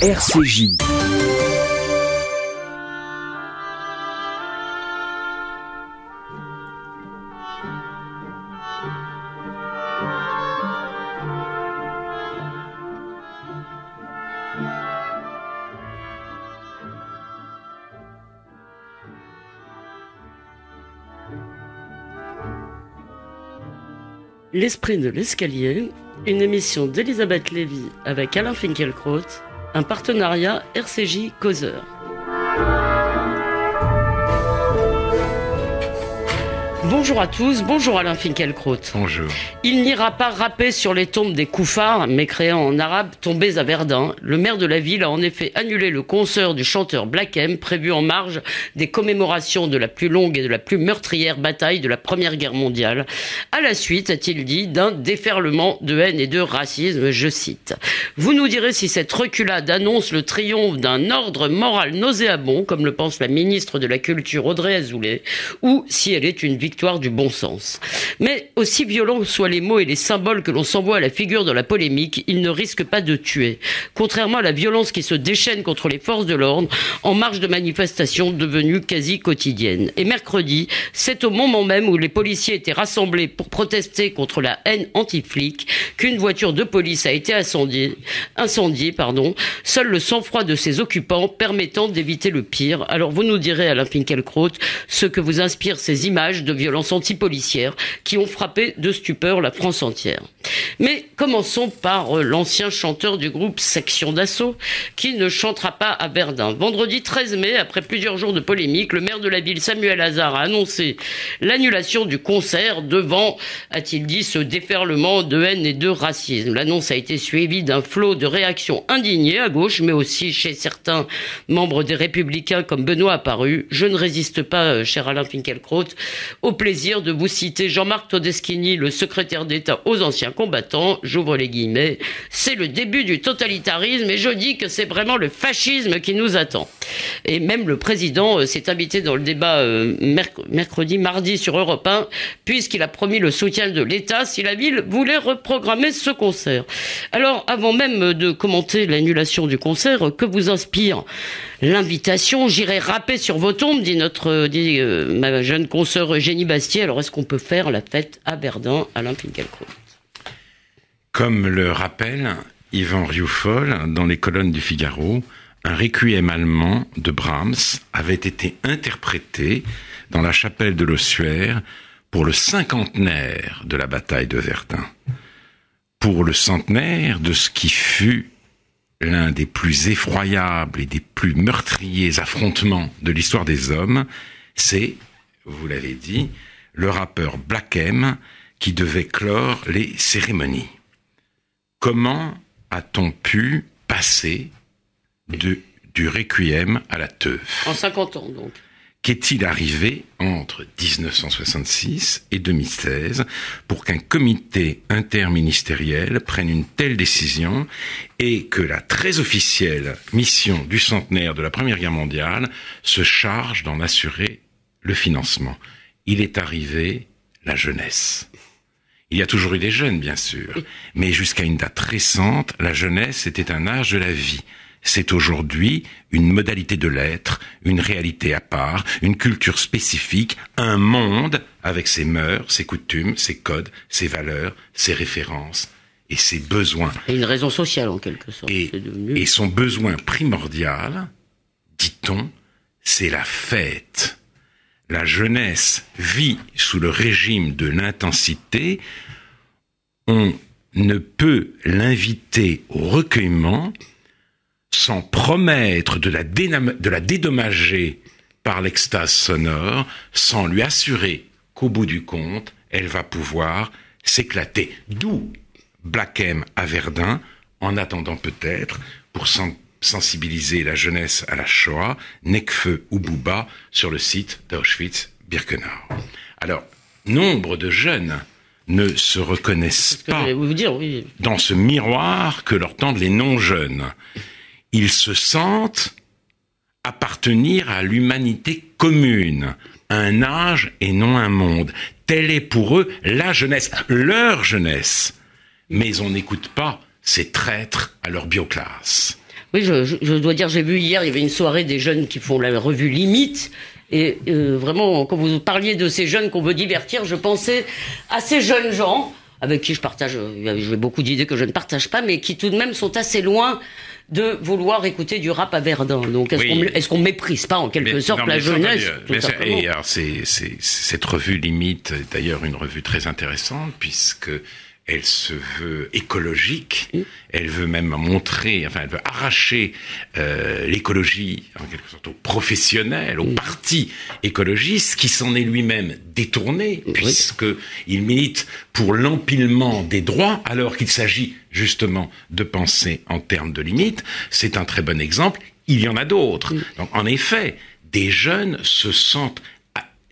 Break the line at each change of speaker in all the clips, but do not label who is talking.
RCJ.
L'esprit de l'escalier, une émission d'Elisabeth Lévy avec Alain Finkielkraut, un partenariat RCJ Bonjour à tous, bonjour Alain Finkielkraut.
Bonjour.
Il n'ira pas rapper sur les tombes des koufars, mécréants en arabe tombés à Verdun. Le maire de la ville a en effet annulé le concert du chanteur Black M prévu en marge des commémorations de la plus longue et de la plus meurtrière bataille de la Première Guerre mondiale. À la suite, a-t-il dit, d'un déferlement de haine et de racisme, je cite. Vous nous direz si cette reculade annonce le triomphe d'un ordre moral nauséabond, comme le pense la ministre de la Culture Audrey Azoulay, ou si elle est une victoire du bon sens. Mais aussi violents soient les mots et les symboles que l'on s'envoie à la figure dans la polémique, ils ne risquent pas de tuer. Contrairement à la violence qui se déchaîne contre les forces de l'ordre en marge de manifestations devenues quasi quotidiennes. Et mercredi, c'est au moment même où les policiers étaient rassemblés pour protester contre la haine anti-flic qu'une voiture de police a été incendiée, incendiée pardon, seul le sang-froid de ses occupants permettant d'éviter le pire. Alors vous nous direz, Alain Finkielkraut, ce que vous inspirent ces images de violences antipolicières qui ont frappé de stupeur la France entière. Mais commençons par l'ancien chanteur du groupe Section d'Assaut qui ne chantera pas à Verdun. Vendredi 13 mai, après plusieurs jours de polémique, le maire de la ville Samuel Hazard a annoncé l'annulation du concert devant, a-t-il dit, ce déferlement de haine et de racisme. L'annonce a été suivie d'un flot de réactions indignées à gauche, mais aussi chez certains membres des Républicains comme Benoît Apparu. Je ne résiste pas, cher Alain Finkielkraut, au plaisir de vous citer Jean-Marc Todeschini, le secrétaire d'État aux anciens combattants, j'ouvre les guillemets, c'est le début du totalitarisme et je dis que c'est vraiment le fascisme qui nous attend. Et même le président s'est invité dans le débat mercredi, mardi sur Europe 1, puisqu'il a promis le soutien de l'État si la ville voulait reprogrammer ce concert. Alors, avant même de commenter l'annulation du concert, que vous inspire l'invitation J'irai rapper sur vos tombes, dit notre, dit euh, ma jeune consoeur Eugénie Bastier. Alors, est-ce qu'on peut faire la fête à Verdun, Alain Finkielkraut
Comme le rappelle Yvan Rioufol dans les colonnes du Figaro, un requiem allemand de Brahms avait été interprété dans la chapelle de l'Ossuaire pour le cinquantenaire de la bataille de Verdun. Pour le centenaire de ce qui fut l'un des plus effroyables et des plus meurtriers affrontements de l'histoire des hommes, c'est, vous l'avez dit, le rappeur Black M qui devait clore les cérémonies. Comment a-t-on pu passer du requiem à la teuf?
En 50 ans, donc.
Qu'est-il arrivé entre 1966 et 2016 pour qu'un comité interministériel prenne une telle décision et que la très officielle mission du centenaire de la Première Guerre mondiale se charge d'en assurer le financement? Il est arrivé la jeunesse. Il y a toujours eu des jeunes, bien sûr, mais jusqu'à une date récente, la jeunesse était un âge de la vie c'est aujourd'hui une modalité de l'être, une réalité à part, une culture spécifique, un monde avec ses mœurs, ses coutumes, ses codes, ses valeurs, ses références et ses besoins.
Et une raison sociale en quelque sorte.
Et, et son besoin primordial, dit-on, c'est la fête. La jeunesse vit sous le régime de l'intensité. On ne peut l'inviter au recueillement sans promettre de la, de la dédommager par l'extase sonore, sans lui assurer qu'au bout du compte, elle va pouvoir s'éclater. D'où Black M à Verdun, en attendant peut-être, pour sensibiliser la jeunesse à la Shoah, Nekfeu ou Bouba sur le site d'Auschwitz-Birkenau. Alors, nombre de jeunes ne se reconnaissent pas
vous dire, oui.
dans ce miroir que leur tendent les non-jeunes ils se sentent appartenir à l'humanité commune, un âge et non un monde. Telle est pour eux la jeunesse, leur jeunesse. Mais on n'écoute pas ces traîtres à leur bioclasse.
Oui, je, dois dire, j'ai vu hier, il y avait une soirée des jeunes qui font la revue Limite. Et euh, vraiment, quand vous parliez de ces jeunes qu'on veut divertir, je pensais à ces jeunes gens avec qui je partage, euh, j'ai beaucoup d'idées que je ne partage pas, mais qui tout de même sont assez loin de vouloir écouter du rap à Verdun. Donc est-ce
Oui.
qu'on qu'on méprise pas en quelque
Mais-
sorte
non,
la
ça,
jeunesse tout
ça-
simplement
Et alors, c'est, cette revue limite, est d'ailleurs, une revue très intéressante puisque elle se veut écologique. Elle veut même montrer, enfin, elle veut arracher euh, l'écologie en quelque sorte aux professionnels, aux partis écologistes, qui s'en est lui-même détourné puisque il milite pour l'empilement des droits alors qu'il s'agit justement de penser en termes de limites. C'est un très bon exemple. Il y en a d'autres. Donc, en effet, des jeunes se sentent,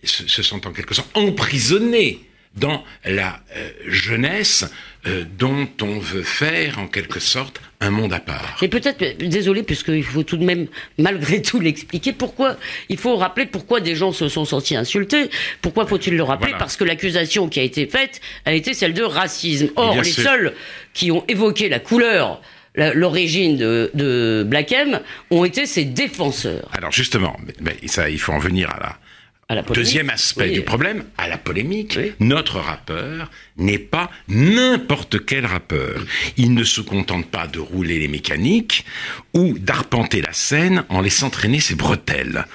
se sentent en quelque sorte emprisonnés dans la euh, jeunesse euh, dont on veut faire en quelque sorte un monde à part.
Et peut-être, désolé, puisqu'il faut tout de même, malgré tout, l'expliquer, pourquoi, il faut rappeler pourquoi des gens se sont sentis insultés. Pourquoi faut-il le rappeler?
Voilà.
Parce que l'accusation qui a été faite a été celle de racisme. Or, les
sûr.
seuls qui ont évoqué la couleur, l'origine de, de Black M, ont été ses défenseurs.
Alors justement, mais- mais ça, il faut en venir à la
À la polémique.
Deuxième aspect
Oui.
du problème, à la polémique,
Oui.
notre rappeur n'est pas n'importe quel rappeur. Il ne se contente pas de rouler les mécaniques ou d'arpenter la scène en laissant traîner ses bretelles.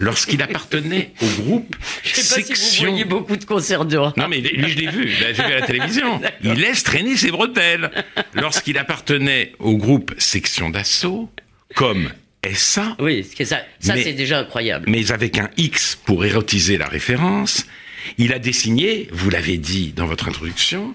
Lorsqu'il appartenait au groupe
Je sais pas si vous
Section...
voyez beaucoup de concerts de.
Non mais lui je l'ai vu, j'ai vu à la télévision. Il laisse traîner ses bretelles. Lorsqu'il appartenait au groupe Section d'assaut, comme SA,
Oui, c'est ça, ça c'est déjà incroyable.
mais avec un X pour érotiser la référence, il a dessiné, vous l'avez dit dans votre introduction,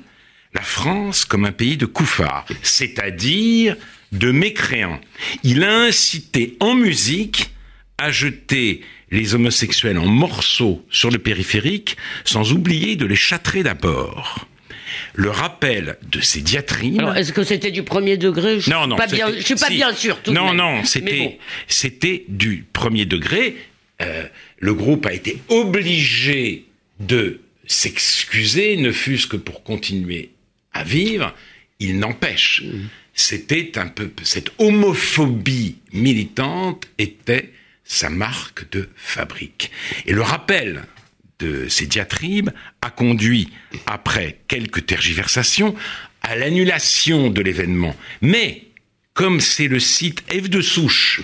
la France comme un pays de koufars, c'est-à-dire de mécréants. Il a incité en musique à jeter les homosexuels en morceaux sur le périphérique, sans oublier de les châtrer d'abord. Le rappel de ces diatribes...
Alors, est-ce que c'était du premier degré? Je
Non, non.
pas bien,
c'était-
je suis pas
si.
bien sûr. Tout de
non,
même.
non,
Mais
c'était,
bon.
c'était du premier degré. Euh, le groupe a été obligé de s'excuser, ne fût-ce que pour continuer à vivre. Il n'empêche,
Mmh.
c'était un peu cette homophobie militante était sa marque de fabrique. Et le rappel de ces diatribes a conduit, après quelques tergiversations, à l'annulation de l'événement. Mais, comme c'est le site F de Souche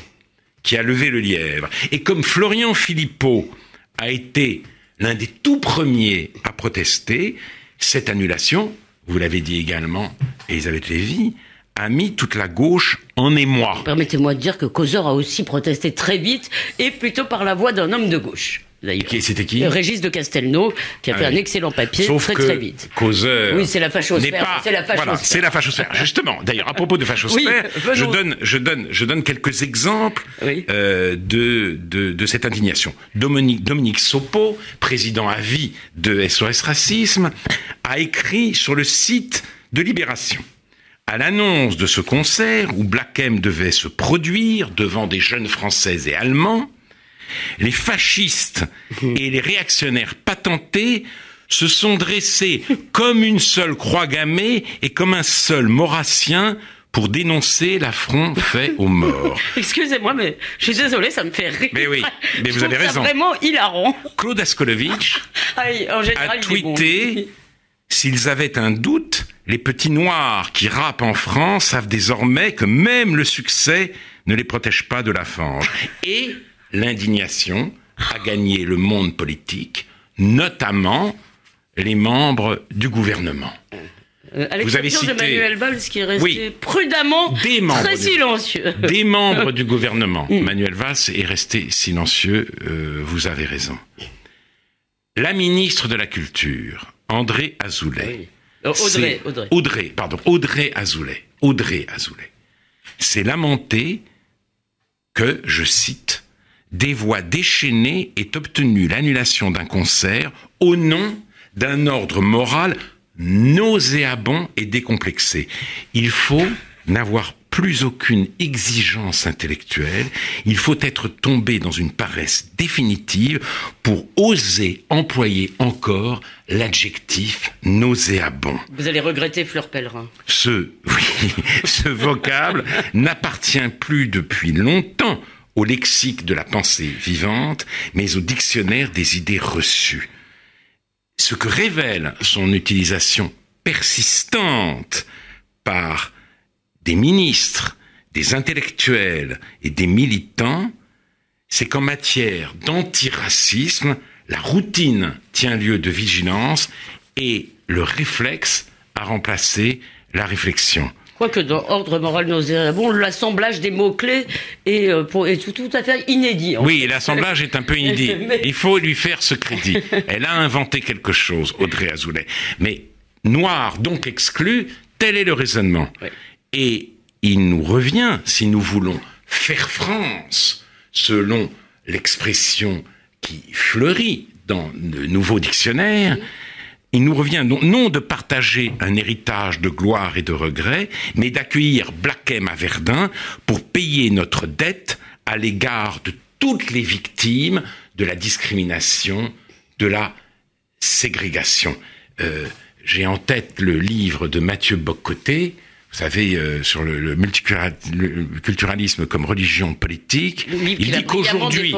qui a levé le lièvre, et comme Florian Philippot a été l'un des tout premiers à protester, cette annulation, vous l'avez dit également, Elisabeth Lévy, a mis toute la gauche en émoi.
Permettez-moi de dire que Causeur a aussi protesté très vite et plutôt par la voix d'un homme de gauche.
C'était qui
Régis de Castelnau, qui a
Ah
fait
oui.
un excellent papier
Sauf
très
que
très vite.
Causeur.
Oui, c'est la fachosphère,
pas-
c'est la fachosphère.
Voilà, c'est la fachosphère. Justement, d'ailleurs, à propos de fachosphère,
Oui,
je donne, je donne, je donne quelques exemples
Oui.
euh, de, de de cette indignation. Dominique, Dominique Sopo, président à vie de SOS Racisme, a écrit sur le site de Libération. À l'annonce de ce concert où Black M devait se produire devant des jeunes Français et Allemands, les fascistes et les réactionnaires patentés se sont dressés comme une seule croix gammée et comme un seul maurassien pour dénoncer l'affront fait aux morts.
Excusez-moi, mais je suis désolée, ça me fait rire.
Mais oui, mais
Je
vous avez
ça
raison.
vraiment hilarant.
Claude Askolovitch
Ah, il- en général,
a
bon.
tweeté S'ils avaient un doute, les petits noirs qui rappent en France savent désormais que même le succès ne les protège pas de la fange. Et l'indignation a gagné le monde politique, notamment les membres du gouvernement.
Euh,
Vous avez
de
cité-
Manuel Valls, qui est resté
Oui.
prudemment
Des membres du-
silencieux.
Des membres du gouvernement. Manuel Valls est resté silencieux, euh, vous avez raison. La ministre de la Culture, André Azoulay,
Audrey,
c'est-
Audrey.
Audrey, pardon, Audrey Azoulay. Audrey Azoulay. s'est lamenté que, je cite, des voix déchaînées aient obtenu l'annulation d'un concert au nom d'un ordre moral nauséabond et décomplexé. Il faut n'avoir plus aucune exigence intellectuelle, il faut être tombé dans une paresse définitive pour oser employer encore l'adjectif nauséabond.
Vous allez regretter Fleur Pellerin.
Ce, oui, ce vocable n'appartient plus depuis longtemps au lexique de la pensée vivante, mais au dictionnaire des idées reçues. Ce que révèle son utilisation persistante par des ministres, des intellectuels et des militants, c'est qu'en matière d'antiracisme, la routine tient lieu de vigilance et le réflexe a remplacé la réflexion.
Quoique dans Ordre moral nauséabond, l'assemblage des mots-clés est, euh, tout, à fait inédit.
Oui, l'assemblage est un peu inédit. Il faut lui faire ce crédit. Elle a inventé quelque chose, Audrey Azoulay. Mais noir, donc exclu, tel est le raisonnement. Et il nous revient, si nous voulons faire France, selon l'expression qui fleurit dans le nouveau dictionnaire, il nous revient non, de partager un héritage de gloire et de regret, mais d'accueillir Blackem à Verdun pour payer notre dette à l'égard de toutes les victimes de la discrimination, de la ségrégation. Euh, j'ai en tête le livre de Mathieu Bocoté, vous savez, euh, sur le, multiculturalisme comme religion politique.
il dit qu'aujourd'hui,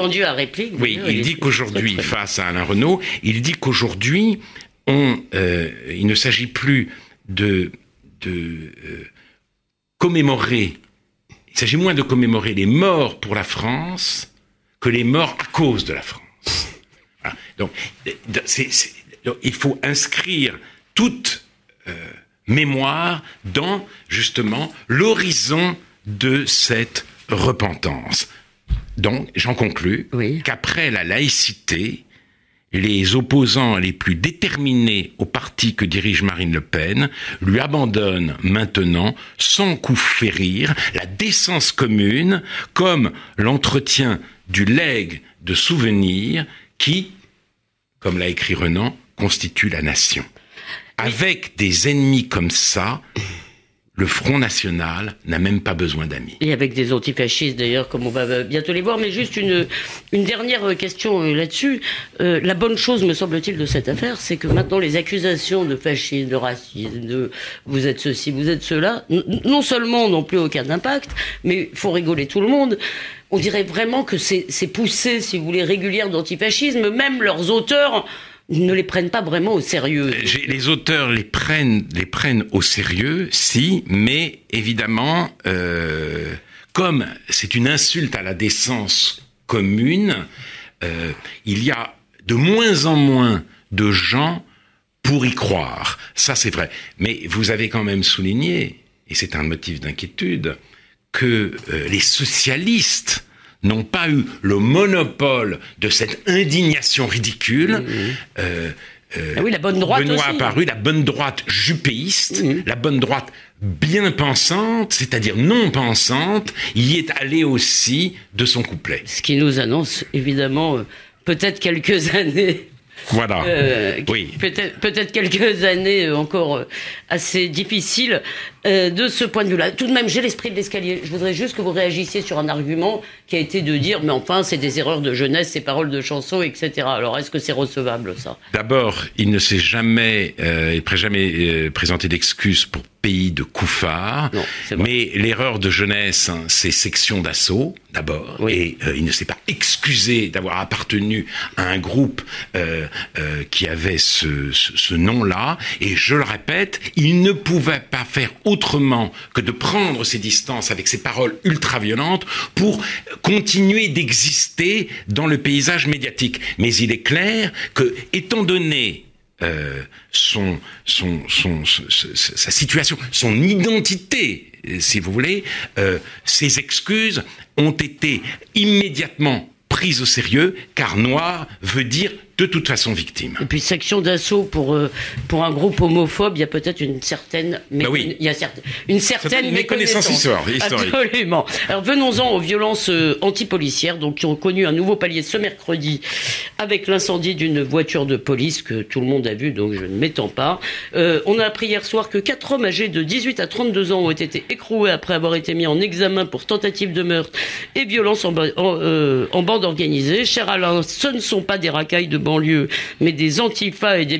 oui, il dit qu'aujourd'hui, face à Alain Renault, il dit qu'aujourd'hui, on, euh, il ne s'agit plus de, de euh, commémorer, il s'agit moins de commémorer les morts pour la France que les morts à cause de la France. Donc, il faut inscrire toute mémoire dans justement l'horizon de cette repentance. Donc, j'en conclus qu'après la laïcité, les opposants les plus déterminés au parti que dirige Marine Le Pen lui abandonnent maintenant, sans coup férir, la décence commune comme l'entretien du legs de souvenirs qui, comme l'a écrit Renan, constitue la nation. Avec des ennemis comme ça, le Front National n'a même pas besoin d'amis.
Et avec des antifascistes d'ailleurs, comme on va bientôt les voir. Mais juste une, une dernière question euh, là-dessus. Euh, la bonne chose, me semble-t-il, de cette affaire, c'est que maintenant les accusations de fascisme, de racisme, de vous êtes ceci, vous êtes cela, non seulement n'ont plus aucun impact, mais faut rigoler tout le monde. On dirait vraiment que c'est poussé, si vous voulez, régulière d'antifascisme. Même leurs auteurs ne les prennent pas vraiment au sérieux.
Les auteurs les prennent, les prennent au sérieux, si, mais évidemment, euh, comme c'est une insulte à la décence commune, euh, il y a de moins en moins de gens pour y croire. Ça, c'est vrai. Mais vous avez quand même souligné, et c'est un motif d'inquiétude, que euh, les socialistes n'ont pas eu le monopole de cette indignation ridicule.
Euh, euh, ah oui, la bonne droite
Benoît
aussi.
apparu, la bonne droite jupéiste, la bonne droite bien pensante, c'est-à-dire non pensante, y est allé aussi de son couplet.
Ce qui nous annonce évidemment euh, peut-être quelques années
voilà. Euh, oui.
Peut-être peut quelques années encore assez difficiles de ce point de vue-là. Tout de même, j'ai l'esprit de l'escalier. Je voudrais juste que vous réagissiez sur un argument qui a été de dire, mais enfin, c'est des erreurs de jeunesse, ces paroles de chansons, etc. Alors, est-ce que c'est recevable, ça?
D'abord, il ne s'est jamais, euh, jamais présenté d'excuses pour pays de Koufar. mais l'erreur de jeunesse, hein, c'est section d'assaut, d'abord. Et il ne s'est pas excusé d'avoir appartenu à un groupe euh, euh, qui avait ce, ce, nom-là. Et je le répète, il ne pouvait pas faire autrement que de prendre ses distances avec ses paroles ultra-violentes pour continuer d'exister dans le paysage médiatique. Mais il est clair que, étant donné euh, son, son, son, sa situation, son identité, si vous voulez, euh, ses excuses ont été immédiatement prise au sérieux, car noir veut dire de toute façon victime.
Et puis section d'assaut pour euh, pour un groupe homophobe, il y a peut-être une certaine
bah oui.
il y a une certaine
méconnaissance historique.
Absolument. Alors venons-en aux violences euh, antipolicières donc qui ont connu un nouveau palier ce mercredi avec l'incendie d'une voiture de police que tout le monde a vu donc je ne m'étends pas. Euh, on a appris hier soir que quatre hommes âgés de 18 à 32 ans ont été écroués après avoir été mis en examen pour tentative de meurtre et violence en, en bande organisée. Cher Alain, ce ne sont pas des racailles de banlieue, mais des antifas et des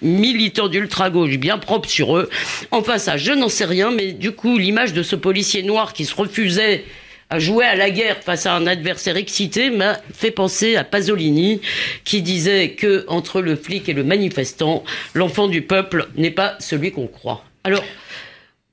militants d'ultra-gauche bien propres sur eux. Enfin ça, je n'en sais rien, mais du coup, l'image de ce policier noir qui se refusait à jouer à la guerre face à un adversaire excité m'a fait penser à Pasolini qui disait que entre le flic et le manifestant, l'enfant du peuple n'est pas celui qu'on croit. Alors,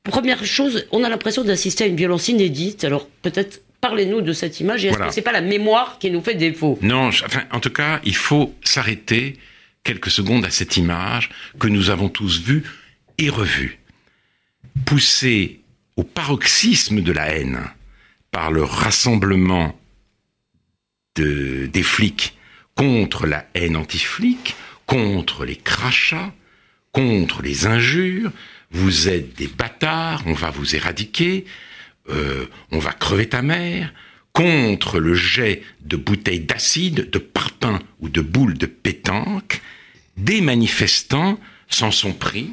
première chose, on a l'impression d'assister à une violence inédite. Alors peut-être Parlez-nous de cette image. Et est-ce que c'est pas la mémoire qui nous fait défaut?
Non, enfin, en tout cas, il faut s'arrêter quelques secondes à cette image que nous avons tous vue et revue. Poussée au paroxysme de la haine par le rassemblement de, des flics contre la haine anti-flic, contre les crachats, contre les injures, vous êtes des bâtards, on va vous éradiquer, euh, on va crever ta mère, contre le jet de bouteilles d'acide, de parpaing ou de boules de pétanque, des manifestants s'en sont pris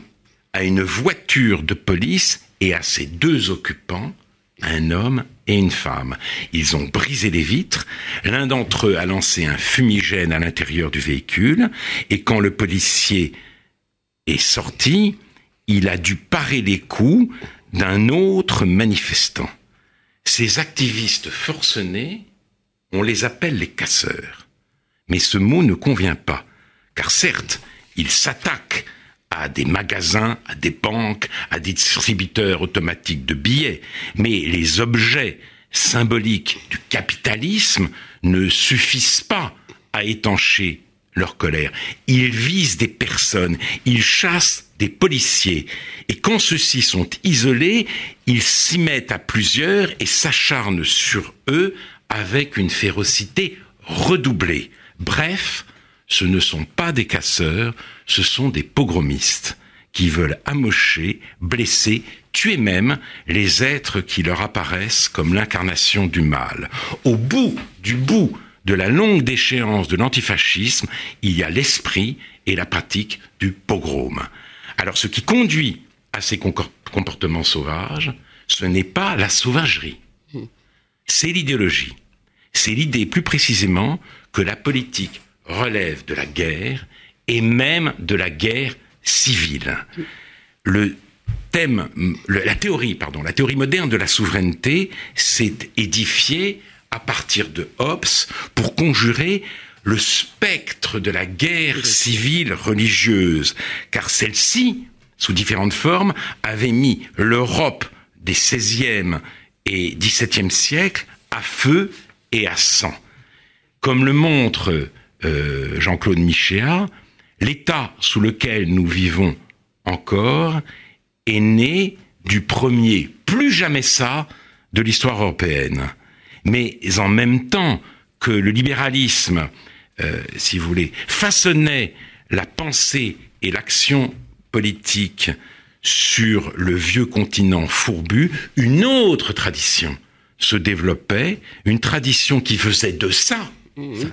à une voiture de police et à ses deux occupants, un homme et une femme. Ils ont brisé les vitres, l'un d'entre eux a lancé un fumigène à l'intérieur du véhicule, et quand le policier est sorti, il a dû parer les coups d'un autre manifestant. Ces activistes forcenés, on les appelle les casseurs. Mais ce mot ne convient pas, car certes, ils s'attaquent à des magasins, à des banques, à des distributeurs automatiques de billets, mais les objets symboliques du capitalisme ne suffisent pas à étancher leur colère. Ils visent des personnes, ils chassent des policiers. Et quand ceux-ci sont isolés, ils s'y mettent à plusieurs et s'acharnent sur eux avec une férocité redoublée. Bref, ce ne sont pas des casseurs, ce sont des pogromistes qui veulent amocher, blesser, tuer même les êtres qui leur apparaissent comme l'incarnation du mal. Au bout du bout de la longue déchéance de l'antifascisme, il y a l'esprit et la pratique du pogrom. Alors ce qui conduit à ces comportements sauvages, ce n'est pas la sauvagerie, c'est l'idéologie. C'est l'idée plus précisément que la politique relève de la guerre et même de la guerre civile. Le thème, la théorie, pardon, la théorie moderne de la souveraineté s'est édifiée à partir de Hobbes pour conjurer le spectre de la guerre civile religieuse, car celle-ci, sous différentes formes, avait mis l'Europe des XVIe et XVIIe siècles à feu et à sang. Comme le montre euh, Jean-Claude Michéa, l'état sous lequel nous vivons encore est né du premier plus jamais ça de l'histoire européenne mais en même temps que le libéralisme, euh, si vous voulez, façonnait la pensée et l'action politique sur le vieux continent fourbu, une autre tradition se développait, une tradition qui faisait de ça, mmh. ça,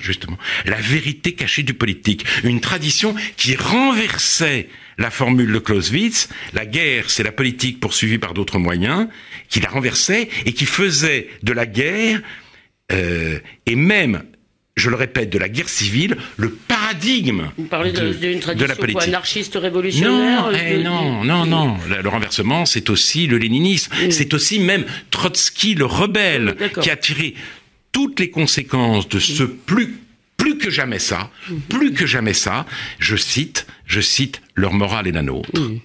justement, la vérité cachée du politique, une tradition qui renversait la formule de Clausewitz, la guerre c'est la politique poursuivie par d'autres moyens, qui la renversait et qui faisait de la guerre, euh, et même, je le répète, de la guerre civile, le paradigme
Vous parlez d'une tradition
de la politique.
anarchiste révolutionnaire
Non, eh non, non, non. Le renversement, c'est aussi le léninisme. Mm. C'est aussi même Trotsky, le rebelle, qui a tiré toutes les conséquences de ce plus plus que jamais ça, mm. plus que jamais ça, je cite, je cite, leur morale est la nôtre. Mm.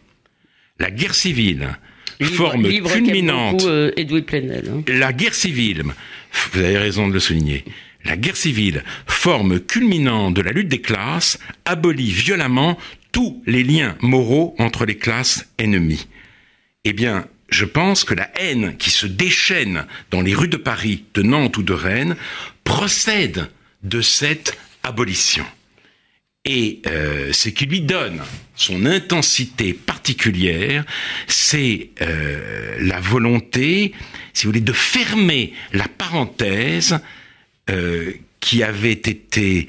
La guerre civile, forme culminante.
Euh, hein.
La guerre civile, vous avez raison de le souligner. La guerre civile, forme culminante de la lutte des classes, abolit violemment tous les liens moraux entre les classes ennemies. Eh bien, je pense que la haine qui se déchaîne dans les rues de Paris, de Nantes ou de Rennes procède de cette abolition. Et euh, ce qui lui donne son intensité particulière, c'est euh, la volonté, si vous voulez, de fermer la parenthèse euh, qui avait été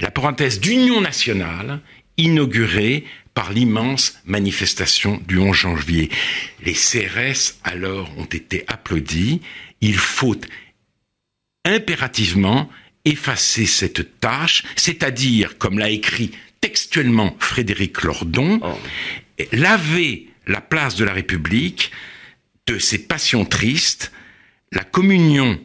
la parenthèse d'union nationale inaugurée par l'immense manifestation du 11 janvier. Les CRS alors ont été applaudis. Il faut impérativement effacer cette tâche, c'est-à-dire, comme l'a écrit textuellement Frédéric Lordon, oh. laver la place de la République de ses passions tristes, la communion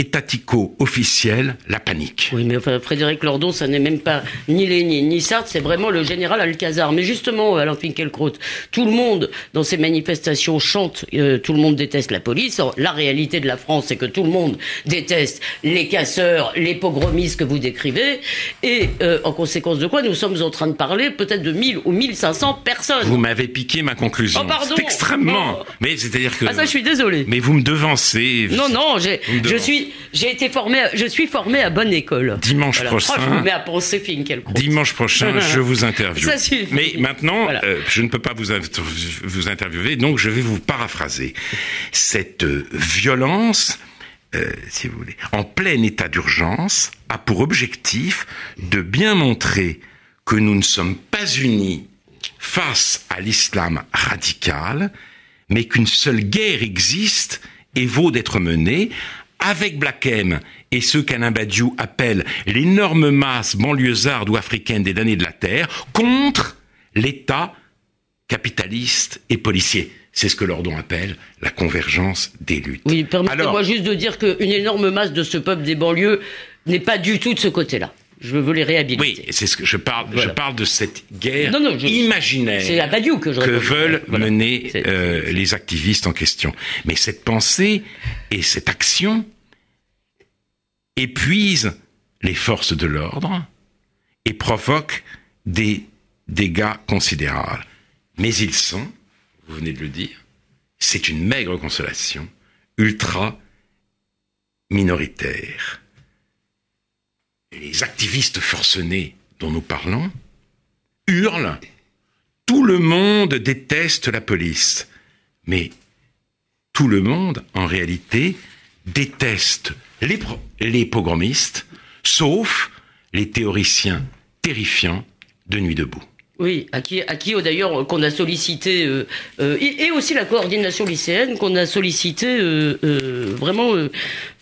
étatico officiel, la panique.
Oui, mais enfin, Frédéric Lordon, ça n'est même pas ni Lénine ni Sartre, c'est vraiment le général Alcazar. Mais justement, Alain Finkielkraut, tout le monde dans ces manifestations chante, euh, tout le monde déteste la police. la réalité de la France, c'est que tout le monde déteste les casseurs, les pogromistes que vous décrivez. Et euh, en conséquence de quoi, nous sommes en train de parler peut-être de 1000 ou 1500 personnes.
Vous m'avez piqué ma conclusion.
Oh, pardon.
C'est extrêmement. Mais c'est-à-dire que.
Ah, ça, je suis désolé.
Mais vous me devancez.
Non, non, je suis j'ai été formé, je suis formé à bonne école.
Dimanche prochain.
je vous mets à penser
Dimanche prochain, je vous interviewe. Mais maintenant, euh, je ne peux pas vous, vous interviewer, donc je vais vous paraphraser. Cette euh, violence, euh, si vous voulez, en plein état d'urgence, a pour objectif de bien montrer que nous ne sommes pas unis face à l'islam radical, mais qu'une seule guerre existe et vaut d'être menée avec Black M et ceux qu'Alain Badiou appelle l'énorme masse banlieusarde ou africaine des damnés de la Terre contre l'État capitaliste et policier. C'est ce que Lordon appelle la convergence des luttes.
Oui, permettez-moi juste de dire qu'une énorme masse de ce peuple des banlieues n'est pas du tout de ce côté-là. Je veux les réhabiliter.
Oui, c'est ce que je parle. Je parle de cette guerre imaginaire que, que, veulent mener euh, les activistes en question. Mais cette pensée et cette action épuisent les forces de l'ordre et provoquent des dégâts considérables. Mais ils sont, vous venez de le dire, c'est une maigre consolation, ultra minoritaire les activistes forcenés dont nous parlons hurlent Tout le monde déteste la police. Mais tout le monde, en réalité, déteste les, pogromistes, sauf les théoriciens terrifiants de Nuit debout.
Oui, à qui, à qui d'ailleurs qu'on a sollicité, euh, euh, et, aussi la coordination lycéenne qu'on a sollicité euh, vraiment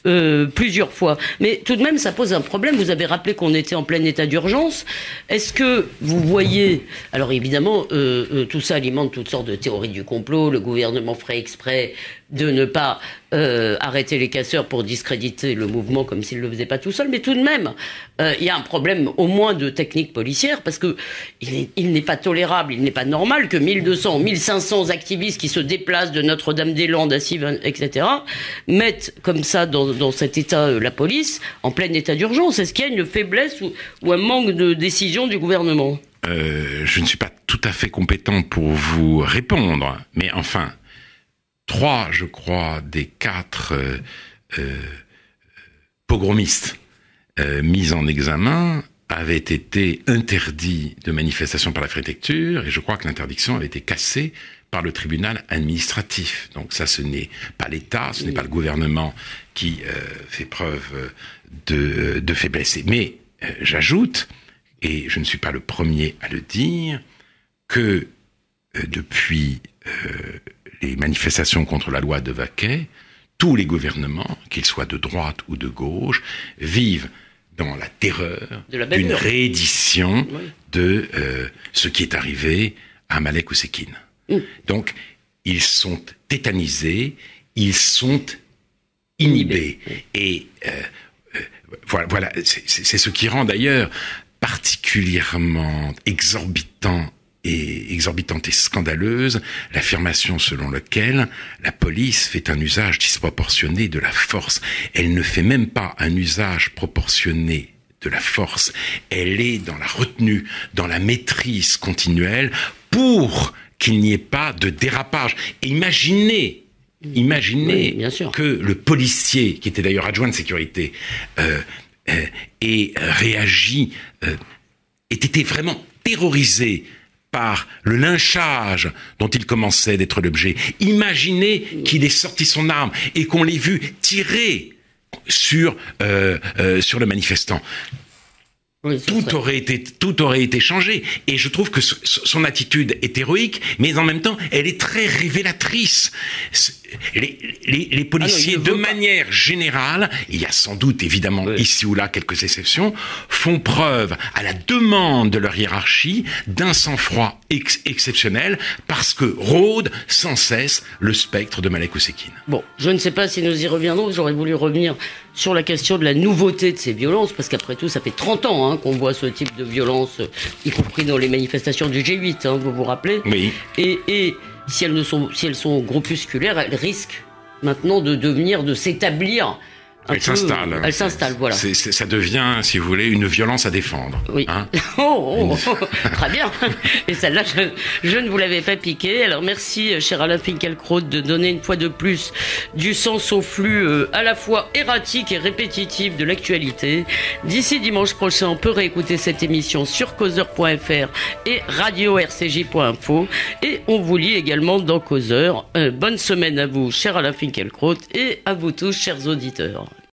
euh, plusieurs fois. Mais tout de même, ça pose un problème. Vous avez rappelé qu'on était en plein état d'urgence. Est-ce que vous voyez... Alors évidemment, euh, euh, tout ça alimente toutes sortes de théories du complot. Le gouvernement ferait exprès de ne pas arrêter les casseurs pour discréditer le mouvement comme s'il ne le faisait pas tout seul. Mais tout de même, il y a un problème au moins de technique policière parce que il n'est pas tolérable, il n'est pas normal que 1200 1500 activistes qui se déplacent de Notre-Dame-des-Landes à Sivan, etc., mettent comme ça dans cet état euh, la police en plein état d'urgence Est-ce qu'il y a une faiblesse ou, un manque de décision du gouvernement?
Euh, Je ne suis pas tout à fait compétent pour vous répondre, mais enfin, trois, je crois, des quatre euh, pogromistes mis en examen avaient été interdits de manifestation par la préfecture, et je crois que l'interdiction avait été cassée par le tribunal administratif. Donc ça, ce n'est pas l'État, ce n'est pas le gouvernement qui euh, fait preuve de, faiblesse. Mais euh, j'ajoute, et je ne suis pas le premier à le dire, que euh, depuis les manifestations contre la loi de Vaquet, tous les gouvernements, qu'ils soient de droite ou de gauche, vivent dans la terreur d'une réédition de ce qui est arrivé à Malek Ousekine. Mm. Donc, ils sont tétanisés, ils sont inhibés. Et euh, euh, voilà, voilà c'est ce qui rend d'ailleurs particulièrement exorbitant et exorbitante et scandaleuse l'affirmation selon laquelle la police fait un usage disproportionné de la force. Elle ne fait même pas un usage proportionné de la force. Elle est dans la retenue, dans la maîtrise continuelle pour qu'il n'y ait pas de dérapage. Et imaginez, imaginez que le policier, qui était d'ailleurs adjoint de sécurité, euh, euh, ait réagi, ait été vraiment terrorisé par le lynchage dont il commençait d'être l'objet. Imaginez qu'il ait sorti son arme et qu'on l'ait vu tirer sur, euh, euh, sur le manifestant tout aurait été tout aurait été changé. Et je trouve que son attitude est héroïque mais en même temps elle est très révélatrice. Les, les, les policiers ah de manière générale il y a sans doute évidemment ici ou là quelques exceptions font preuve à la demande de leur hiérarchie d'un sang-froid exceptionnel parce que rôde sans cesse le spectre de Malek Ousekine.
Bon, je ne sais pas si nous y reviendrons, j'aurais voulu revenir sur la question de la nouveauté de ces violences, parce qu'après tout, ça fait 30 ans hein, qu'on voit ce type de violence, y compris dans les manifestations du G8, hein, vous vous rappelez
Oui.
Et, et si, elles ne sont, si elles sont groupusculaires, elles risquent maintenant de devenir, de s'établir
elle s'installe.
Elle s'installe, voilà.
ça devient, si vous voulez, une violence à défendre.
Oui. Hein oh, oh, oh, très bien. Et celle-là, je, ne vous l'avais pas piqué. Alors merci, cher Alain Finkielkraut, de donner une fois de plus du sens au flux euh, à la fois erratique et répétitif de l'actualité. D'ici dimanche prochain, on peut réécouter cette émission sur causeur.fr et radio-rcj.info. Et on vous lit également dans Causeur. Euh, bonne semaine à vous, cher Alain Finkielkraut, et à vous tous, chers auditeurs.